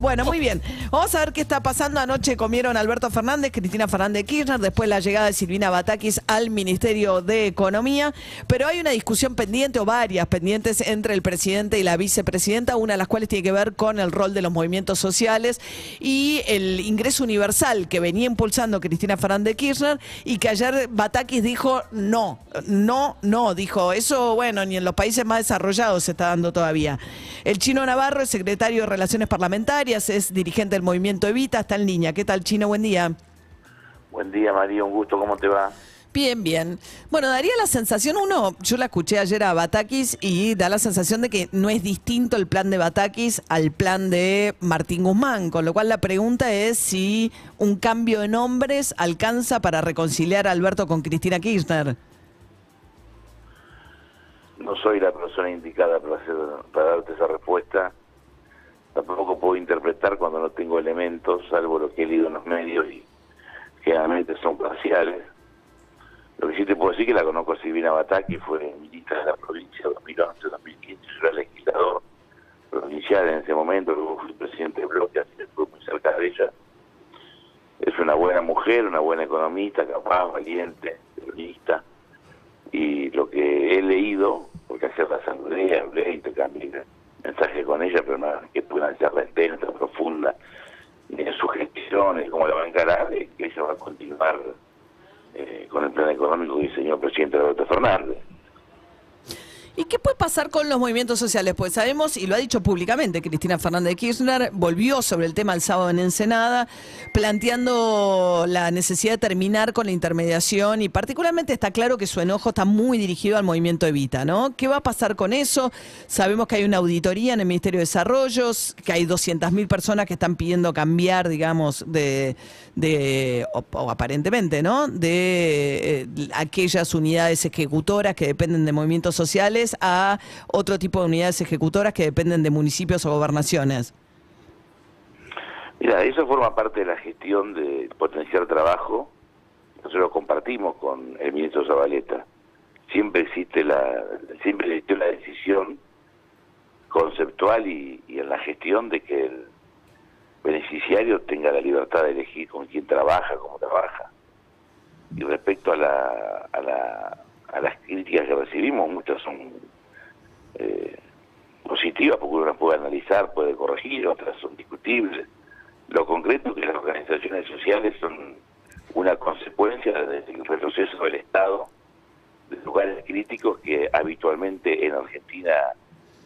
Bueno, muy bien. Vamos a ver qué está pasando. Anoche comieron Alberto Fernández, Cristina Fernández de Kirchner, después la llegada de Silvina Batakis al Ministerio de Economía. Pero hay una discusión pendiente o varias pendientes entre el presidente y la vicepresidenta, una de las cuales tiene que ver con el rol de los movimientos sociales y el ingreso universal que venía impulsando Cristina Fernández de Kirchner y que ayer Batakis dijo no, no, no. Dijo, eso, bueno, ni en los países más desarrollados se está dando todavía. El chino Navarro es secretario de Relaciones Parlamentarias es dirigente del movimiento Evita, está en línea. ¿Qué tal, Chino? Buen día. Buen día, María, un gusto, ¿cómo te va? Bien, bien. Bueno, daría la sensación, uno, yo la escuché ayer a Batakis y da la sensación de que no es distinto el plan de Batakis al plan de Martín Guzmán, con lo cual la pregunta es si un cambio de nombres alcanza para reconciliar a Alberto con Cristina Kirchner. No soy la persona indicada para, hacer, para darte esa respuesta. Tampoco puedo interpretar cuando no tengo elementos, salvo lo que he leído en los medios y generalmente son parciales. Lo que sí te puedo decir que la conozco a Silvina Bataki, fue ministra de la provincia 2011-2015, yo era legislador provincial en ese momento, luego fui presidente de bloque, así que estuve muy cerca de ella. Es una buena mujer, una buena economista, capaz, valiente, periodista. Y lo que he leído, porque ayer la saludé, hablé, intercambié mensajes con ella, pero nada, que tuve una charla extensa, profunda, en sus gestiones, cómo la va a encarar, que ella va a continuar eh, con el plan económico que diseñó el presidente Alberto Fernández. ¿Y qué puede pasar con los movimientos sociales? Pues sabemos, y lo ha dicho públicamente Cristina Fernández de Kirchner, volvió sobre el tema el sábado en Ensenada, planteando la necesidad de terminar con la intermediación y particularmente está claro que su enojo está muy dirigido al movimiento Evita, ¿no? ¿Qué va a pasar con eso? Sabemos que hay una auditoría en el Ministerio de Desarrollos, que hay 200.000 personas que están pidiendo cambiar, digamos, de, o aparentemente, ¿no? De eh, aquellas unidades ejecutoras que dependen de movimientos sociales a otro tipo de unidades ejecutoras que dependen de municipios o gobernaciones. Mira, eso forma parte de la gestión de potenciar trabajo. Nosotros lo compartimos con el ministro Zabaleta. Siempre existe la, siempre existió la decisión conceptual y, y en la gestión de que el beneficiario tenga la libertad de elegir con quién trabaja, cómo trabaja. Y respecto a la, a la a las críticas que recibimos, muchas son eh, positivas porque uno las puede analizar, puede corregir, otras son discutibles. Lo concreto es que las organizaciones sociales son una consecuencia del retroceso del Estado de lugares críticos que habitualmente en Argentina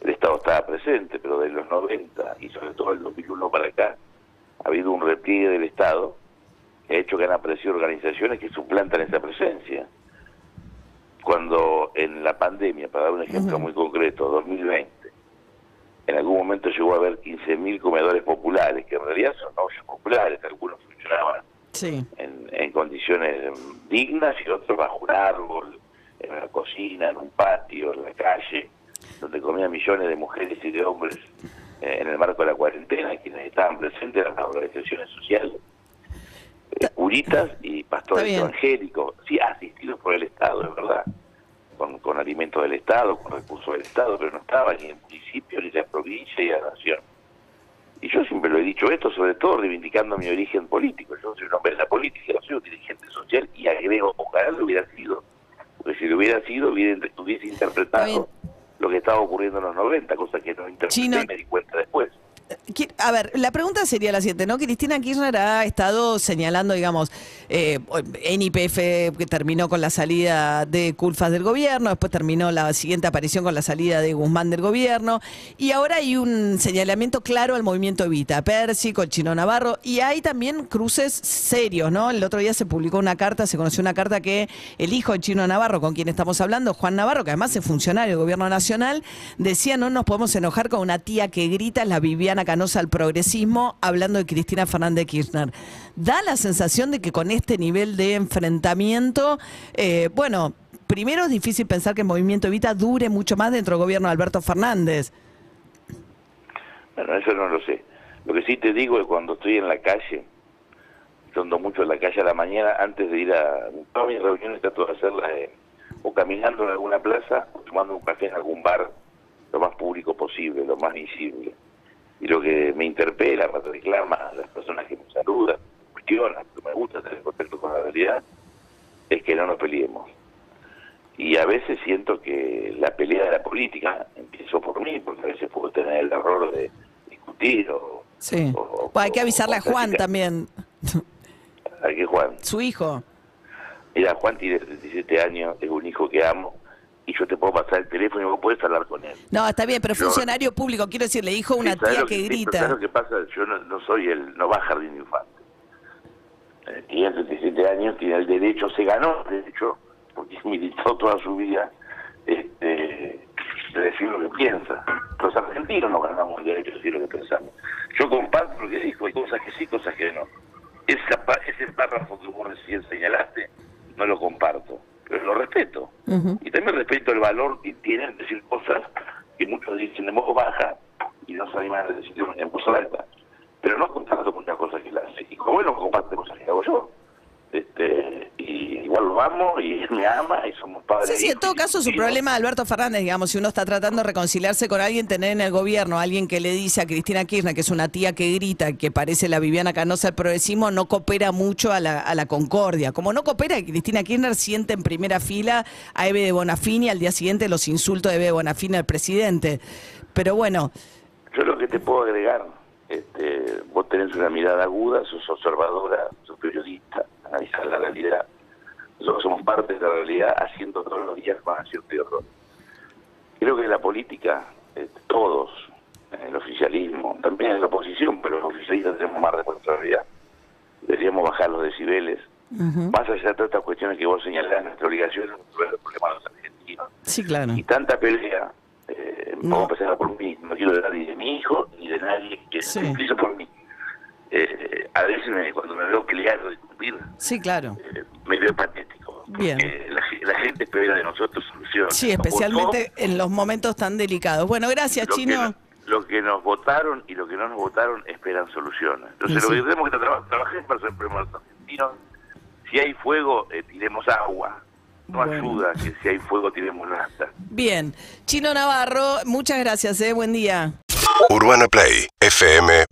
el Estado estaba presente, pero de los 90 y sobre todo el 2001 para acá ha habido un repliegue del Estado que ha hecho que han aparecido organizaciones que suplantan esa presencia cuando en la pandemia, para dar un ejemplo muy concreto, 2020, en algún momento llegó a haber 15.000 comedores populares, que en realidad son ollas populares, algunos funcionaban en, en, condiciones dignas y otros bajo un árbol, en la cocina, en un patio, en la calle, donde comían millones de mujeres y de hombres eh, en el marco de la cuarentena, quienes estaban presentes eran las organizaciones sociales curitas y pastores evangélicos, sí, asistidos por el Estado, es verdad, con, con alimentos del Estado, con recursos del Estado, pero no estaban ni en el municipio, ni en la provincia, ni en la nación. Y yo siempre lo he dicho esto, sobre todo reivindicando mi origen político. Yo soy un hombre de la política, soy un dirigente social y agrego, ojalá lo hubiera sido, porque si lo hubiera sido, hubiera, hubiese interpretado lo que estaba ocurriendo en los 90, cosa que no interpreté y me di cuenta después. A ver, la pregunta sería la siguiente, ¿no? Cristina Kirchner ha estado señalando, digamos, eh, en IPF que terminó con la salida de Culfas del gobierno, después terminó la siguiente aparición con la salida de Guzmán del gobierno, y ahora hay un señalamiento claro al movimiento Evita, Percy, con Chino Navarro, y hay también cruces serios, ¿no? El otro día se publicó una carta, se conoció una carta que el hijo de Chino Navarro, con quien estamos hablando, Juan Navarro, que además es funcionario del gobierno nacional, decía, no nos podemos enojar con una tía que grita, la Viviana Al progresismo, hablando de Cristina Fernández Kirchner. Da la sensación de que con este nivel de enfrentamiento, eh, bueno, primero es difícil pensar que el movimiento Evita dure mucho más dentro del gobierno de Alberto Fernández. Bueno, eso no lo sé. Lo que sí te digo es cuando estoy en la calle, ando mucho en la calle a la mañana, antes de ir a todas mis reuniones trato de hacerlas en o caminando en alguna plaza, o tomando un café en algún bar, lo más público posible, lo más visible. Y lo que me interpela, me reclama a las personas que me saludan, cuestionan, que me gusta tener contacto con la realidad, es que no nos peleemos. Y a veces siento que la pelea de la política, empiezo por mí, porque a veces puedo tener el error de discutir o... Sí. o- Bueno, hay que avisarle a Juan también, ¿A qué Juan? su hijo. Mira, Juan tiene 37 años, es un hijo que amo, y yo te puedo pasar el teléfono y vos podés hablar con él. No, está bien, pero Yo- funcionario público, quiero decirle, hijo, una Sí, ¿sabes tía que pero grita. ¿sabes lo que pasa? Yo no, no soy el, no va a jardín de infante. Eh, tiene 37 años, tiene el derecho, se ganó el derecho, porque militó toda su vida, este, de decir lo que piensa. Los argentinos nos ganamos el derecho de decir lo que pensamos. Yo comparto lo que dijo, hay cosas que sí, cosas que no. Esa, ese párrafo que vos recién señalaste, no lo comparto, pero lo respeto. Y también respeto el valor que tienen decir cosas que muchos dicen en voz baja y no se animan a decir en voz alta. Pero no comparto muchas cosas que él hace. Y como él no comparte cosas que hago yo. Este, y igual lo amo y me ama y somos padres. Sí, sí, en hijos todo caso su hijos. problema de Alberto Fernández, digamos, si uno está tratando de reconciliarse con alguien, tener en el gobierno a alguien que le dice a Cristina Kirchner, que es una tía que grita, que parece la Viviana Canosa del progresismo, no coopera mucho a la, a la concordia. Como no coopera, Cristina Kirchner siente en primera fila a Eve de Bonafini, al día siguiente los insultos de Eve de Bonafini al presidente. Pero bueno, Yo lo que te puedo agregar, este, vos tenés una mirada aguda, sos observadora, sos periodista, analizás la realidad. Nosotros somos parte de la realidad haciendo todos los días con acierto y error. Creo que la política, este, todos, el oficialismo, también la oposición, pero los oficialistas tenemos más responsabilidad. Deberíamos bajar los decibeles. Más allá de todas estas cuestiones que vos señalás, nuestra obligación es resolver el problema de los argentinos sí, claro. y tanta pelea, eh, No. vamos a empezar por mí, no quiero de nadie de mi hijo ni de nadie que Sí. empiezo por mí. A veces me- cuando me veo pelear o discutir, Sí, claro. eh, me veo patético. Bien. porque La, ge- la gente espera de nosotros soluciones. Sí, especialmente votó, en los momentos tan delicados. Bueno, gracias, lo que, Chino. no- lo que nos votaron y lo que no nos votaron esperan soluciones. Entonces, Sí, lo sí. que tenemos que tra- trabajar para ser primero los argentinos. Si hay fuego, eh, tiremos agua. No Bueno. ayuda que si hay fuego, tiremos nafta. Bien. Chino Navarro, muchas gracias, eh. Buen día. Urbana Play fm